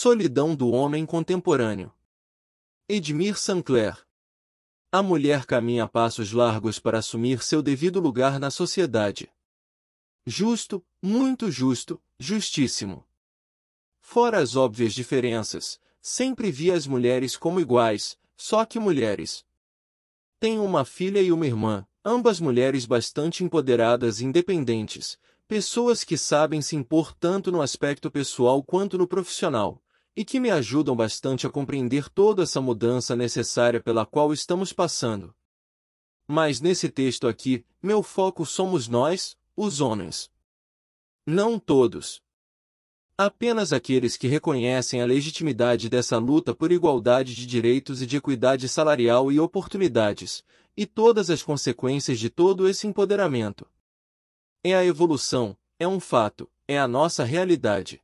Solidão do homem contemporâneo. Edmir Sancler. A mulher caminha passos largos para assumir seu devido lugar na sociedade. Justo, muito justo, justíssimo. Fora as óbvias diferenças, sempre vi as mulheres como iguais, só que mulheres. Tenho uma filha e uma irmã, ambas mulheres bastante empoderadas e independentes, pessoas que sabem se impor tanto no aspecto pessoal quanto no profissional, e que me ajudam bastante a compreender toda essa mudança necessária pela qual estamos passando. Mas nesse texto aqui, meu foco somos nós, os homens. Não todos. Apenas aqueles que reconhecem a legitimidade dessa luta por igualdade de direitos e de equidade salarial e oportunidades, e todas as consequências de todo esse empoderamento. É a evolução, é um fato, é a nossa realidade.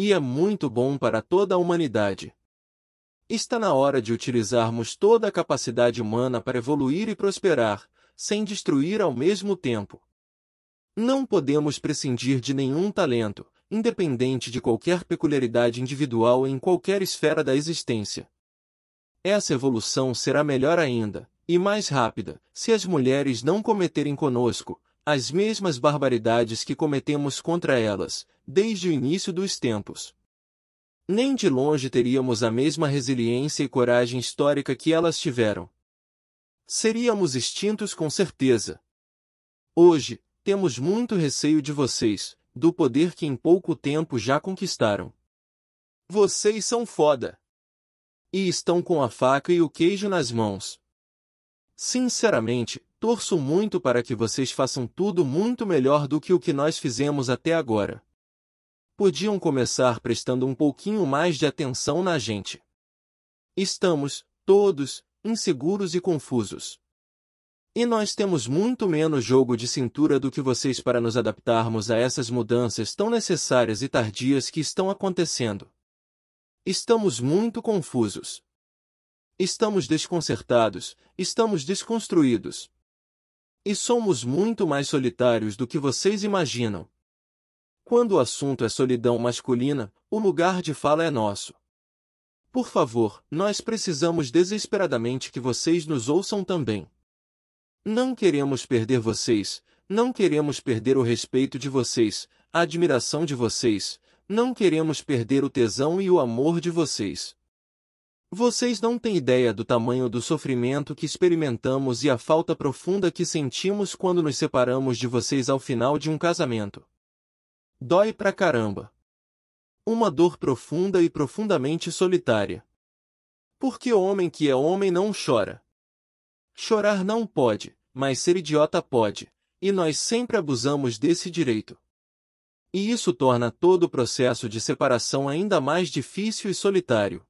E é muito bom para toda a humanidade. Está na hora de utilizarmos toda a capacidade humana para evoluir e prosperar, sem destruir ao mesmo tempo. Não podemos prescindir de nenhum talento, independente de qualquer peculiaridade individual em qualquer esfera da existência. Essa evolução será melhor ainda, e mais rápida, se as mulheres não cometerem conosco as mesmas barbaridades que cometemos contra elas, desde o início dos tempos. Nem de longe teríamos a mesma resiliência e coragem histórica que elas tiveram. Seríamos extintos com certeza. Hoje, temos muito receio de vocês, do poder que em pouco tempo já conquistaram. Vocês são foda. E estão com a faca e o queijo nas mãos. Sinceramente, torço muito para que vocês façam tudo muito melhor do que o que nós fizemos até agora. Podiam começar prestando um pouquinho mais de atenção na gente. Estamos, todos, inseguros e confusos. E nós temos muito menos jogo de cintura do que vocês para nos adaptarmos a essas mudanças tão necessárias e tardias que estão acontecendo. Estamos muito confusos. Estamos desconcertados, estamos desconstruídos. E somos muito mais solitários do que vocês imaginam. Quando o assunto é solidão masculina, o lugar de fala é nosso. Por favor, nós precisamos desesperadamente que vocês nos ouçam também. Não queremos perder vocês, não queremos perder o respeito de vocês, a admiração de vocês, não queremos perder o tesão e o amor de vocês. Vocês não têm ideia do tamanho do sofrimento que experimentamos e a falta profunda que sentimos quando nos separamos de vocês ao final de um casamento. Dói pra caramba. Uma dor profunda e profundamente solitária. Porque homem que é homem não chora. Chorar não pode, mas ser idiota pode, e nós sempre abusamos desse direito. E isso torna todo o processo de separação ainda mais difícil e solitário.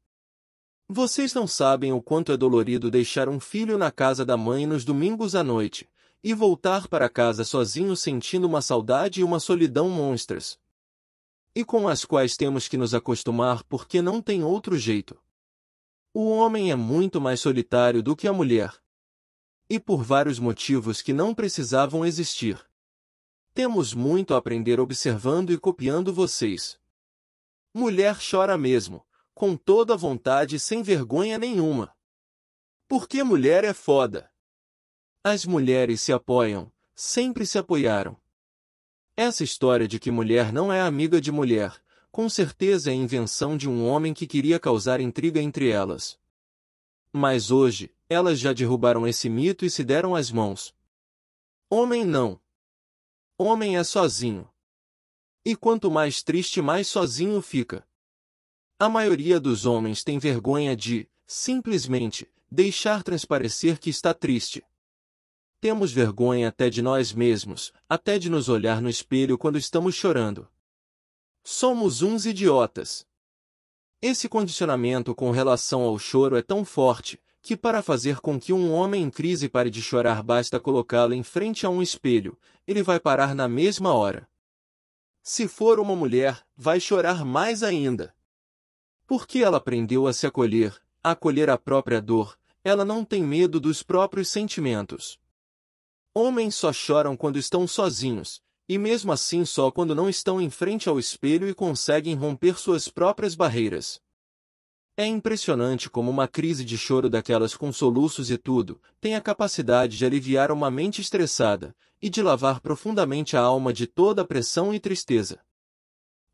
Vocês não sabem o quanto é dolorido deixar um filho na casa da mãe nos domingos à noite, e voltar para casa sozinho sentindo uma saudade e uma solidão monstras. E com as quais temos que nos acostumar porque não tem outro jeito. O homem é muito mais solitário do que a mulher, e por vários motivos que não precisavam existir. Temos muito a aprender observando e copiando vocês. Mulher chora mesmo, com toda vontade e sem vergonha nenhuma. Porque mulher é foda. As mulheres se apoiam, sempre se apoiaram. Essa história de que mulher não é amiga de mulher, com certeza é invenção de um homem que queria causar intriga entre elas. Mas hoje, elas já derrubaram esse mito e se deram as mãos. Homem não. Homem é sozinho. E quanto mais triste, mais sozinho fica. A maioria dos homens tem vergonha de, simplesmente, deixar transparecer que está triste. Temos vergonha até de nós mesmos, até de nos olhar no espelho quando estamos chorando. Somos uns idiotas. Esse condicionamento com relação ao choro é tão forte, que para fazer com que um homem em crise pare de chorar basta colocá-lo em frente a um espelho, ele vai parar na mesma hora. Se for uma mulher, vai chorar mais ainda. Porque ela aprendeu a se acolher, a acolher a própria dor, ela não tem medo dos próprios sentimentos. Homens só choram quando estão sozinhos, e mesmo assim só quando não estão em frente ao espelho e conseguem romper suas próprias barreiras. É impressionante como uma crise de choro daquelas com soluços e tudo, tem a capacidade de aliviar uma mente estressada, e de lavar profundamente a alma de toda a pressão e tristeza.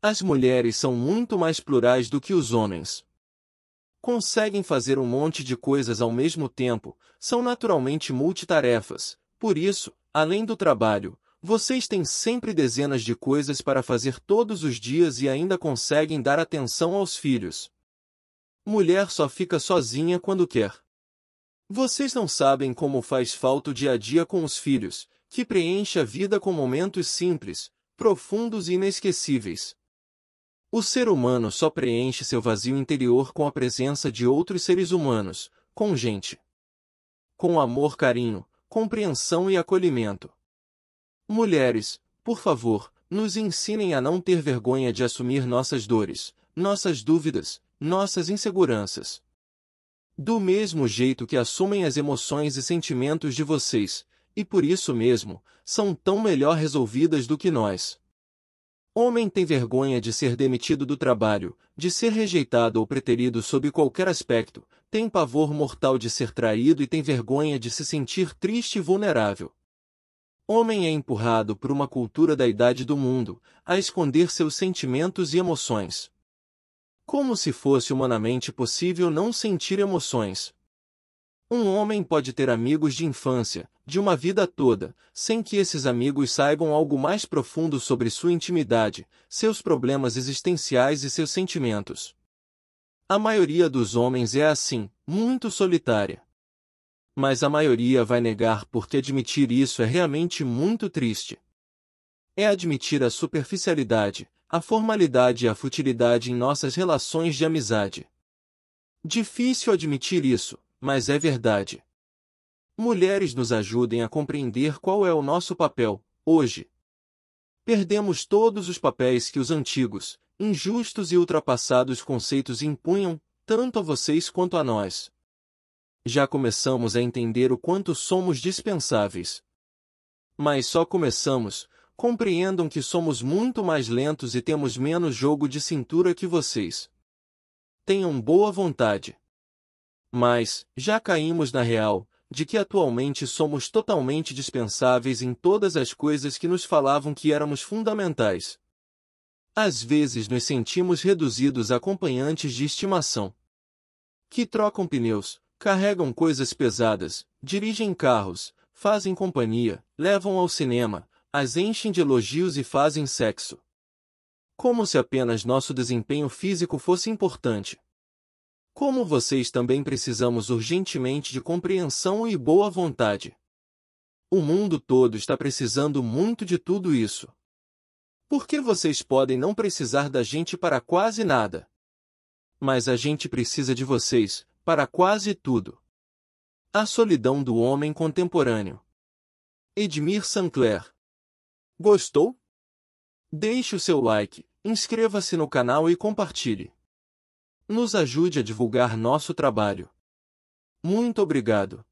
As mulheres são muito mais plurais do que os homens. Conseguem fazer um monte de coisas ao mesmo tempo, são naturalmente multitarefas, por isso, além do trabalho, vocês têm sempre dezenas de coisas para fazer todos os dias e ainda conseguem dar atenção aos filhos. Mulher só fica sozinha quando quer. Vocês não sabem como faz falta o dia a dia com os filhos, que preenche a vida com momentos simples, profundos e inesquecíveis. O ser humano só preenche seu vazio interior com a presença de outros seres humanos, com gente. Com amor, carinho, compreensão e acolhimento. Mulheres, por favor, nos ensinem a não ter vergonha de assumir nossas dores, nossas dúvidas, nossas inseguranças. Do mesmo jeito que assumem as emoções e sentimentos de vocês, e por isso mesmo, são tão melhor resolvidas do que nós. Homem tem vergonha de ser demitido do trabalho, de ser rejeitado ou preterido sob qualquer aspecto, tem pavor mortal de ser traído e tem vergonha de se sentir triste e vulnerável. Homem é empurrado por uma cultura da idade do mundo, a esconder seus sentimentos e emoções. Como se fosse humanamente possível não sentir emoções. Um homem pode ter amigos de infância, de uma vida toda, sem que esses amigos saibam algo mais profundo sobre sua intimidade, seus problemas existenciais e seus sentimentos. A maioria dos homens é assim, muito solitária. Mas a maioria vai negar porque admitir isso é realmente muito triste. É admitir a superficialidade, a formalidade e a futilidade em nossas relações de amizade. Difícil admitir isso, mas é verdade. Mulheres nos ajudem a compreender qual é o nosso papel, hoje. Perdemos todos os papéis que os antigos, injustos e ultrapassados conceitos impunham, tanto a vocês quanto a nós. Já começamos a entender o quanto somos dispensáveis. Mas só começamos, compreendam que somos muito mais lentos e temos menos jogo de cintura que vocês. Tenham boa vontade. Mas, já caímos na real, de que atualmente somos totalmente dispensáveis em todas as coisas que nos falavam que éramos fundamentais. Às vezes nos sentimos reduzidos a acompanhantes de estimação. Que trocam pneus, carregam coisas pesadas, dirigem carros, fazem companhia, levam ao cinema, as enchem de elogios e fazem sexo. Como se apenas nosso desempenho físico fosse importante. Como vocês também precisamos urgentemente de compreensão e boa vontade. O mundo todo está precisando muito de tudo isso. Por que vocês podem não precisar da gente para quase nada? Mas a gente precisa de vocês, para quase tudo. A solidão do homem contemporâneo. Edmir Sancler Gostou? Deixe o seu like, inscreva-se no canal e compartilhe. Nos ajude a divulgar nosso trabalho. Muito obrigado.